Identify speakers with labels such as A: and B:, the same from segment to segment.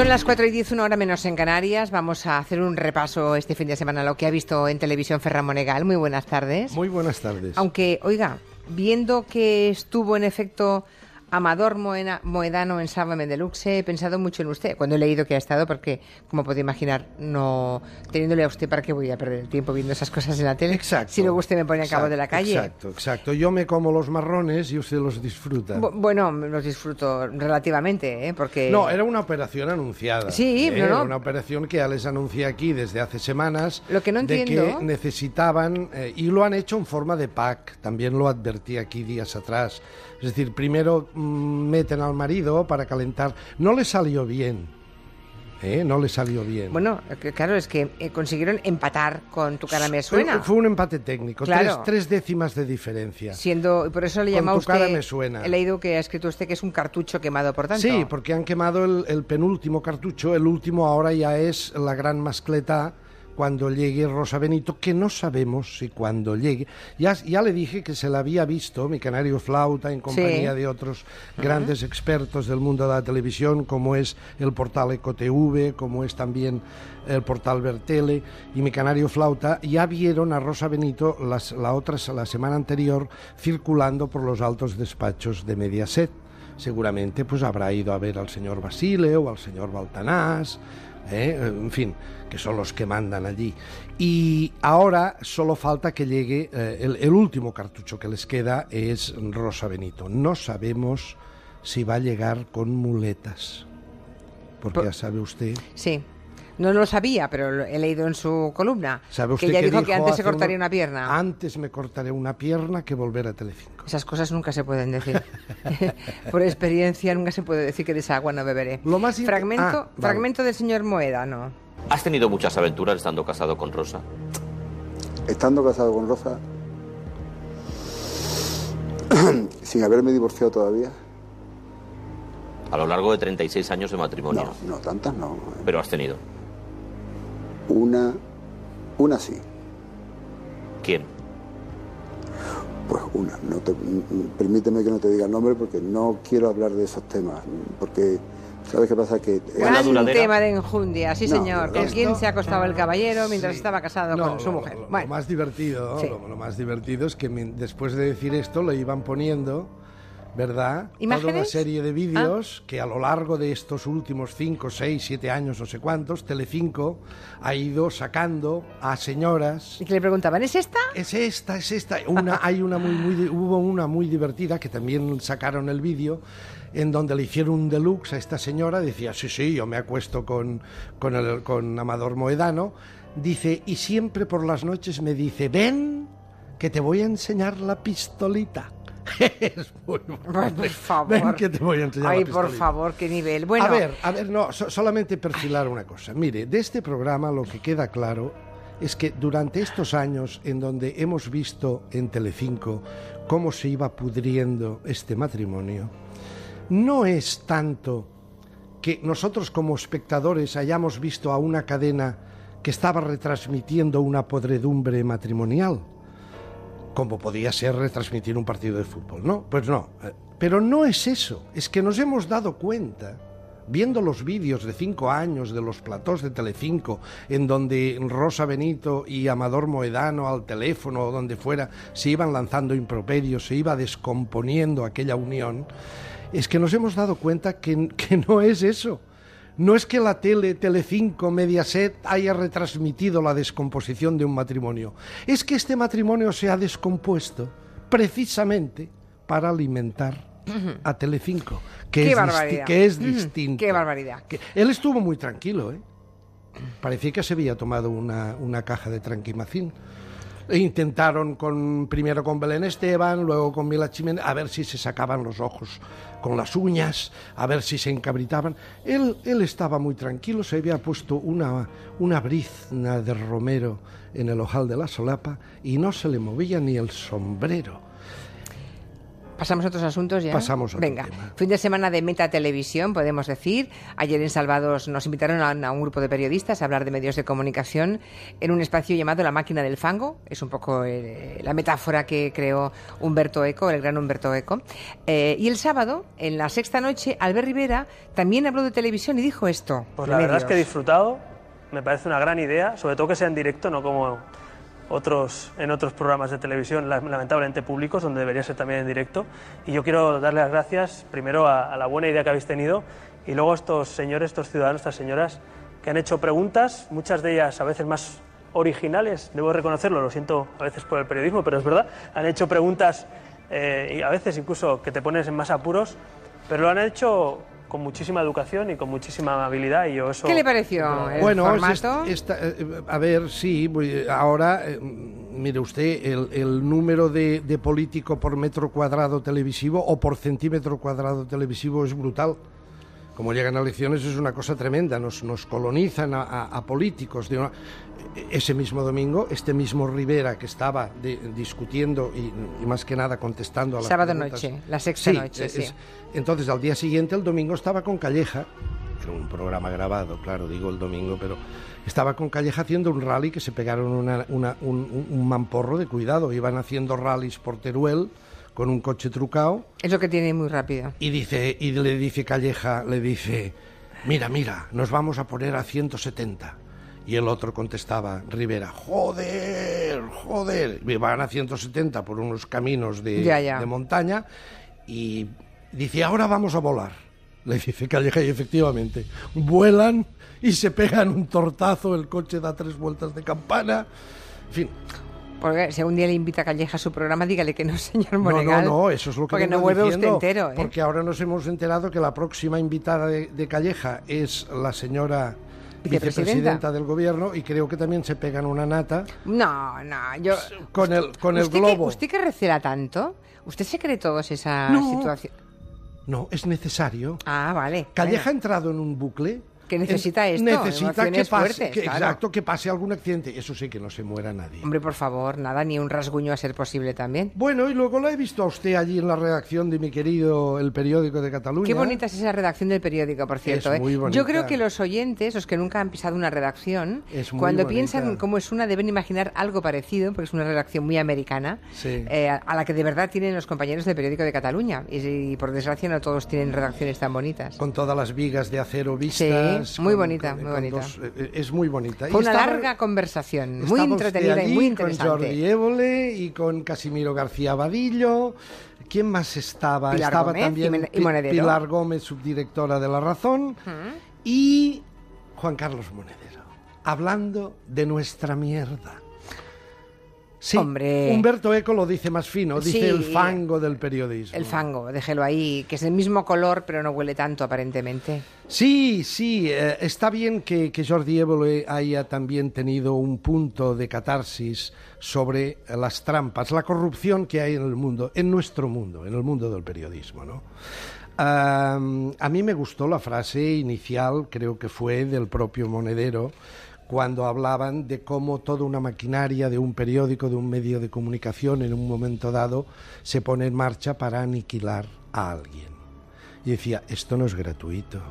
A: Son las 4 y 10, una hora menos en Canarias. Vamos a hacer un repaso este fin de semana a lo que ha visto en televisión Ferran Monegal. Muy buenas tardes.
B: Muy buenas tardes.
A: Aunque, oiga, viendo que estuvo en efecto Amador Moedano en Sálvame Deluxe, he pensado mucho en usted cuando he leído que ha estado, porque, como puede imaginar, no teniéndole a usted, ¿para qué voy a perder el tiempo viendo esas cosas en la tele?
B: Exacto.
A: Si luego usted me pone a cabo de la calle.
B: Exacto, exacto. Yo me como los marrones y usted los disfruta.
A: bueno, los disfruto relativamente, ¿eh? Porque...
B: No, era una operación anunciada.
A: Sí,
B: ¿eh?
A: no,
B: Era una operación que ya les anuncié aquí desde hace semanas.
A: Lo que no
B: De
A: entiendo-
B: que necesitaban, eh, y lo han hecho en forma de pack, también lo advertí aquí días atrás. Es decir, primero meten al marido para calentar. No le salió bien. ¿eh? No le salió bien.
A: Bueno, que- claro, es que eh, consiguieron empatar con tu cara me suena.
B: Fue, un empate técnico,
A: Claro.
B: tres, tres décimas de diferencia.
A: Siendo, y por eso le llama
B: tu
A: usted.
B: cara me suena.
A: He leído que ha escrito usted que es un cartucho quemado, por tanto.
B: Sí, porque han quemado el, el penúltimo cartucho, el último ahora ya es la gran mascleta cuando llegue Rosa Benito, que no sabemos si cuando llegue. Ya, ya le dije que se la había visto, mi canario flauta, en compañía
A: Sí.
B: de otros grandes expertos del mundo de la televisión, como es el portal EcoTV, como es también el portal Vertele y mi canario flauta, ya vieron a Rosa Benito las, la, otra, la semana anterior circulando por los altos despachos de Mediaset seguramente pues habrá ido a ver al señor Basile o al señor Baltanás, ¿eh? en fin, que son los que mandan allí. Y ahora solo falta que llegue, eh, el, el último cartucho que les queda es Rosa Benito. No sabemos si va a llegar con muletas, porque
A: Por-
B: ya sabe usted.
A: Sí. No lo sabía, pero lo he leído en su columna.
B: ¿Sabe usted
A: que ella
B: que
A: dijo que antes se cortaría una pierna.
B: Antes me cortaré una pierna que volver a Telecinco.
A: Esas cosas nunca se pueden decir. Por experiencia, nunca se puede decir que de esa agua no beberé.
B: Lo más int-
A: fragmento,
B: Ah, vale.
A: fragmento del señor Moeda, ¿no?
C: ¿Has tenido muchas aventuras estando casado con Rosa?
D: Estando casado con Rosa, sin haberme divorciado todavía,
C: A lo largo de 36 años de matrimonio.
D: no, no, tantas no.
C: Pero has tenido.
D: Una, una sí,
C: ¿Quién?
D: pues una. No te, mm, permíteme que no te diga el nombre porque no quiero hablar de esos temas, porque ¿sabes qué pasa? Que
A: Gran
C: duradera.
A: tema de enjundia, sí
D: No,
A: señor. ¿Con quién se ha acostado el caballero mientras
B: Sí.
A: estaba casado
B: No,
A: con su
B: lo-
A: mujer?
B: Lo, más divertido,
A: Sí.
B: lo, lo más divertido es que después de decir esto lo iban poniendo, ¿verdad? Toda una
A: ¿Imágenes?
B: serie de
A: Ah.
B: vídeos que a lo largo de estos últimos 5, 6, 7 años, no sé cuántos, Telecinco ha ido sacando a señoras
A: y que le preguntaban, ¿es esta?
B: es esta, es esta. Una, hay una muy, muy, hubo una muy divertida que también sacaron el vídeo en donde le hicieron un deluxe a esta señora. Decía, sí, sí, yo me acuesto con, con, el, con Amador Moedano. Dice, y siempre por las noches me dice, ven, que te voy a enseñar la pistolita. Es muy bueno.
A: Por favor.
B: Ven que te voy a enseñar
A: Ay,
B: la
A: por favor, qué nivel. Bueno,
B: A ver, a ver, no, so- solamente perfilar una cosa. Mire, de este programa lo que queda claro es que durante estos años en donde hemos visto en Telecinco cómo se iba pudriendo este matrimonio, no es tanto que nosotros como espectadores hayamos visto a una cadena que estaba retransmitiendo una podredumbre matrimonial, como podía ser retransmitir un partido de fútbol. No, pues no. Eh, Pero no es eso, es que nos hemos dado cuenta, viendo los vídeos de cinco años de los platós de Telecinco, en donde Rosa Benito y Amador Moedano al teléfono o donde fuera se iban lanzando improperios, se iba descomponiendo aquella unión, es que nos hemos dado cuenta que, que no es eso. No es que la tele, Telecinco, Mediaset haya retransmitido la descomposición de un matrimonio. Es que este matrimonio se ha descompuesto precisamente para alimentar a Telecinco, que,
A: Qué
B: es,
A: barbaridad.
B: que es distinto.
A: qué barbaridad.
B: Que- él estuvo muy tranquilo, ¿eh? Parecía que se había tomado una, una caja de tranquimacín. E intentaron con, primero con Belén Esteban, luego con Mila Jiménez, a ver si se sacaban los ojos con las uñas, a ver si se encabritaban. Él, él estaba muy tranquilo, se había puesto una, una brizna de romero en el ojal de la solapa y no se le movía ni el sombrero.
A: Pasamos a otros asuntos ya.
B: Pasamos a otro
A: Venga,
B: tema.
A: fin de semana de Meta Televisión, podemos decir. Ayer en Salvados nos invitaron a, a un grupo de periodistas a hablar de medios de comunicación en un espacio llamado La Máquina del Fango. Es un poco eh, la metáfora que creó Humberto Eco, el gran Humberto Eco. Eh, y el sábado, en la sexta noche, Albert Rivera también habló de televisión y dijo esto.
E: Pues la verdad es que he disfrutado, me parece una gran idea, sobre todo que sea en directo, no como otros, en otros programas de televisión, la- lamentablemente públicos, donde debería ser también en directo. Y yo quiero darle las gracias primero a, a la buena idea que habéis tenido y luego a estos señores, estos ciudadanos, estas señoras que han hecho preguntas, muchas de ellas a veces más originales, debo reconocerlo, lo siento a veces por el periodismo, pero es verdad, han hecho preguntas eh, y a veces incluso que te pones en más apuros, pero lo han hecho con muchísima educación y con muchísima amabilidad y yo eso...
A: ¿Qué le pareció el
B: Bueno,
A: formato?
B: esta- eh, a ver, sí, ahora, eh, mire usted, el, el número de, de político por metro cuadrado televisivo o por centímetro cuadrado televisivo es brutal. Como llegan a elecciones es una cosa tremenda, nos, nos colonizan a, a- a políticos. de una- ese mismo domingo, este mismo Rivera que estaba de- discutiendo y, y más que nada contestando a las
A: Sábado
B: preguntas-
A: noche, la sexta
B: Sí,
A: noche,
B: es-
A: sí.
B: entonces, al día siguiente, el domingo, estaba con Calleja, era un programa grabado, claro, digo el domingo, pero estaba con Calleja haciendo un rally que se pegaron una- una- un, un- un mamporro de cuidado. Iban haciendo rallies por Teruel con un coche trucado
A: Es lo que tiene muy rápido.
B: y, dice, y le dice Calleja, le dice, mira, mira, nos vamos a poner a 170. Y el otro contestaba, Rivera, joder, joder. Y van a 170 por unos caminos de,
A: Ya, ya.
B: de montaña y dice, ahora vamos a volar. Le dice Calleja y efectivamente, vuelan y se pegan un tortazo, el coche da tres vueltas de campana. En fin,
A: Porque si algún día le invita a Calleja a su programa, dígale que no, señor Monegal.
B: no, no, eso es lo que
A: Porque no vuelve usted entero, ¿eh?
B: Porque ahora nos hemos enterado que la próxima invitada de, de Calleja es la señora
A: Vicepresidenta.
B: del gobierno y creo que también se pegan una nata
A: No, no, yo...
B: con el, con el
A: ¿Usted
B: globo.
A: Que, ¿Usted que recela tanto? ¿Usted se cree todos esa
B: No.
A: situación?
B: No, es necesario.
A: Ah, vale.
B: Calleja ha entrado en un bucle.
A: Que necesita esto,
B: Necesita que pase,
A: fuertes,
B: que-
A: claro.
B: exacto, que pase algún accidente. Eso sí, que no se muera nadie.
A: Hombre, por favor, nada, ni un rasguño a ser posible también.
B: Bueno, y luego la he visto a usted allí en la redacción de mi querido El Periódico de Cataluña.
A: Qué bonita es esa redacción del periódico, por cierto.
B: Es
A: ¿eh?
B: muy bonita.
A: Yo creo que los oyentes, los que nunca han pisado una redacción,
B: Es muy
A: cuando
B: bonita.
A: piensan cómo es una, deben imaginar algo parecido, porque es una redacción muy americana,
B: Sí.
A: eh, a- a la que de verdad tienen los compañeros del periódico de Cataluña. Y, y, por desgracia no todos tienen redacciones tan bonitas.
B: Con todas las vigas de acero vistas.
A: Sí, muy
B: con-
A: bonita,
B: con-
A: muy bonita.
B: dos- eh, es muy bonita. Y
A: Fue una
B: estaba-
A: larga conversación, muy entretenida y muy
B: Con Jordi
A: interesante.
B: Évole y con Casimiro García Vadillo. ¿Quién más estaba?
A: Pilar
B: estaba
A: Gómez
B: también
A: y Monedero.
B: Pilar Gómez, subdirectora de La Razón. Y Juan Carlos Monedero. Hablando de nuestra mierda. Sí,
A: Hombre.
B: Humberto Eco lo dice más fino, dice
A: Sí.
B: el fango del periodismo.
A: El fango, déjelo ahí, que es el mismo color, pero no huele tanto aparentemente.
B: Sí, sí, eh, está bien que, que Jordi Évole haya también tenido un punto de catarsis sobre las trampas, la corrupción que hay en el mundo, en nuestro mundo, en el mundo del periodismo, ¿no? A mí me gustó la frase inicial, creo que fue del propio Monedero, cuando hablaban de cómo toda una maquinaria de un periódico, de un medio de comunicación, en un momento dado, se pone en marcha para aniquilar a alguien. Y decía, esto no es gratuito,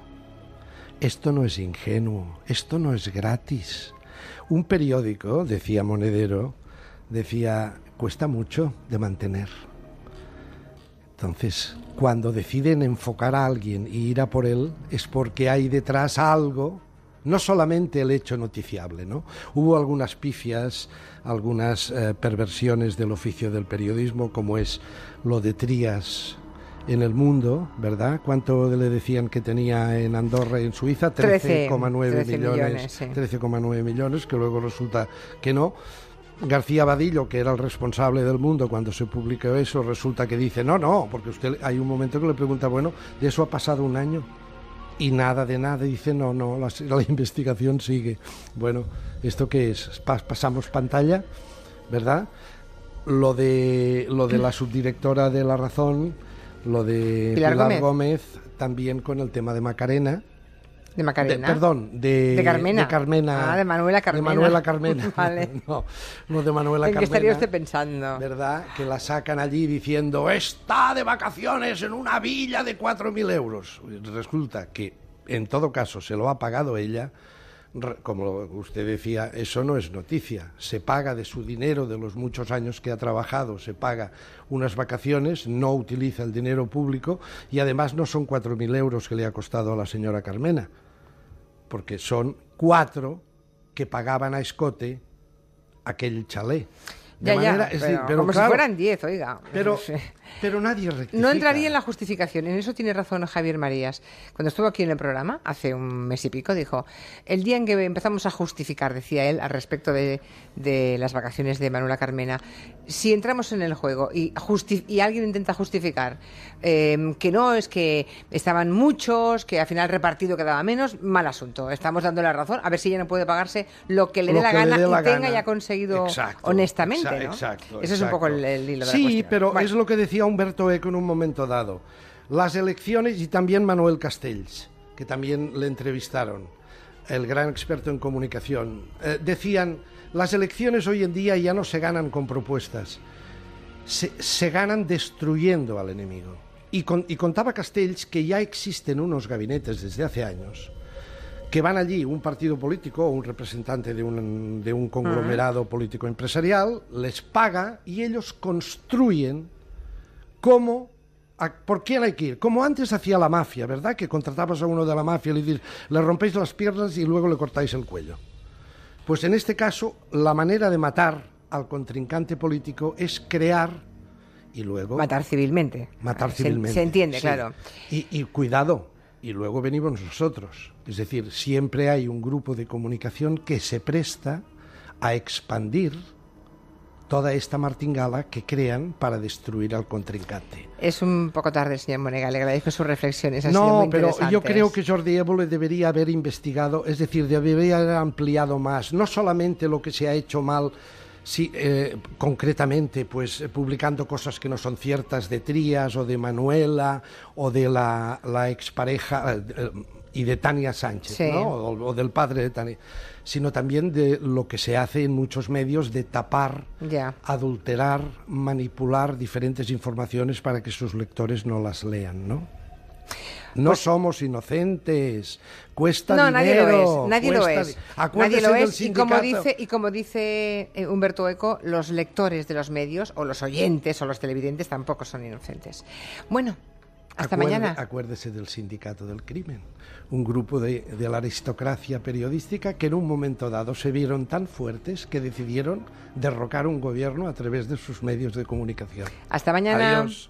B: esto no es ingenuo, esto no es gratis. Un periódico, decía Monedero, decía, cuesta mucho de mantener. Entonces, cuando deciden enfocar a alguien y ir a por él, es porque hay detrás algo, no solamente el hecho noticiable, ¿no? Hubo algunas pifias, algunas eh, perversiones del oficio del periodismo, como es lo de Trías en el mundo, ¿verdad? ¿Cuánto le decían que tenía en Andorra y en Suiza?
A: 13,
B: 13,9
A: 13
B: millones.
A: millones, sí.
B: 13,9 millones, que luego resulta que no. García Vadillo, que era el responsable del mundo cuando se publicó eso, resulta que dice, no, no, porque usted hay un momento que le pregunta, bueno, de eso ha pasado un año y nada de nada, dice, no, no, la, la investigación sigue. Bueno, ¿esto qué es? Pa- pasamos pantalla, ¿verdad? Lo de, lo de la subdirectora de La Razón, lo de
A: Pilar
B: Pilar,
A: Gómez.
B: Gómez, también con el tema de Macarena,
A: De Macarena.
B: perdón, de,
A: de Carmena.
B: De Carmena.
A: Ah, de Manuela Carmena.
B: De Manuela Carmena.
A: vale.
B: no, no de Manuela
A: ¿En qué
B: Carmena.
A: estaría usted pensando?
B: ¿Verdad? Que la sacan allí diciendo, está de vacaciones en una villa de 4.000 euros. Resulta que, en todo caso, se lo ha pagado ella. Como usted decía, eso no es noticia. Se paga de su dinero, de los muchos años que ha trabajado, se paga unas vacaciones, no utiliza el dinero público y además no son 4.000 euros que le ha costado a la señora Carmena, porque son cuatro que pagaban a escote aquel chalet. De
A: Ya, ya,
B: manera-
A: pero como
B: claro,
A: si fueran 10, oiga.
B: pero, pero nadie rectifica.
A: No entraría en la justificación, en eso tiene razón Javier Marías. Cuando estuvo aquí en el programa, hace un mes y pico, dijo, el día en que empezamos a justificar, decía él, al respecto de, de las vacaciones de Manuela Carmena, si entramos en el juego y, justi- y alguien intenta justificar eh, que no, es que estaban muchos, que al final repartido quedaba menos, mal asunto. Estamos dando la razón, a ver si ella no puede pagarse lo que le dé la gana
B: dé la
A: y tenga
B: gana.
A: y ha conseguido
B: Exacto,
A: honestamente,
B: Exacto,
A: Ese es un poco el, hilo de la
B: Sí,
A: cuestión.
B: pero
A: Bueno.
B: es lo que decía Humberto Eco en un momento dado. Las elecciones y también Manuel Castells, que también le entrevistaron, el gran experto en comunicación, eh, decían, las elecciones hoy en día ya no se ganan con propuestas, se, se ganan destruyendo al enemigo. Y, con- y contaba Castells que ya existen unos gabinetes desde hace años que van allí un partido político o un representante de un, de un conglomerado político empresarial, les paga y ellos construyen cómo, a- por quién hay que ir. Como antes hacía la mafia, ¿verdad? Que contratabas a uno de la mafia y le dices, le rompéis las piernas y luego le cortáis el cuello. Pues en este caso, la manera de matar al contrincante político es crear y luego
A: Matar civilmente.
B: matar
A: Se-
B: civilmente.
A: Se, entiende,
B: sí.
A: claro.
B: Y, y cuidado, y luego venimos nosotros. Es decir, siempre hay un grupo de comunicación que se presta a expandir toda esta martingala que crean para destruir al contrincante.
A: Es un poco tarde, señor Monega. Le agradezco sus reflexiones. han sido
B: No,
A: muy
B: pero yo creo que Jordi Évole debería haber investigado, es decir, debería haber ampliado más, no solamente lo que se ha hecho mal, sí, eh, concretamente, pues eh, publicando cosas que no son ciertas de Trías o de Manuela o de la, la expareja eh, eh, y de Tania Sánchez,
A: Sí.
B: ¿no? o, o del padre de Tania, sino también de lo que se hace en muchos medios de tapar adulterar, manipular diferentes informaciones para que sus lectores no las lean, ¿no? No somos inocentes, cuesta
A: Pues No, nadie
B: dinero.
A: lo es, nadie lo es.
B: di-
A: Nadie lo es y como dice y como dice eh, Humberto Eco, los lectores de los medios o los oyentes o los televidentes tampoco son inocentes. Bueno, hasta
B: Acuerde-
A: mañana.
B: Acuérdese del sindicato del crimen, un grupo de, de la aristocracia periodística que en un momento dado se vieron tan fuertes que decidieron derrocar un gobierno a través de sus medios de comunicación.
A: Hasta mañana.
B: Adiós.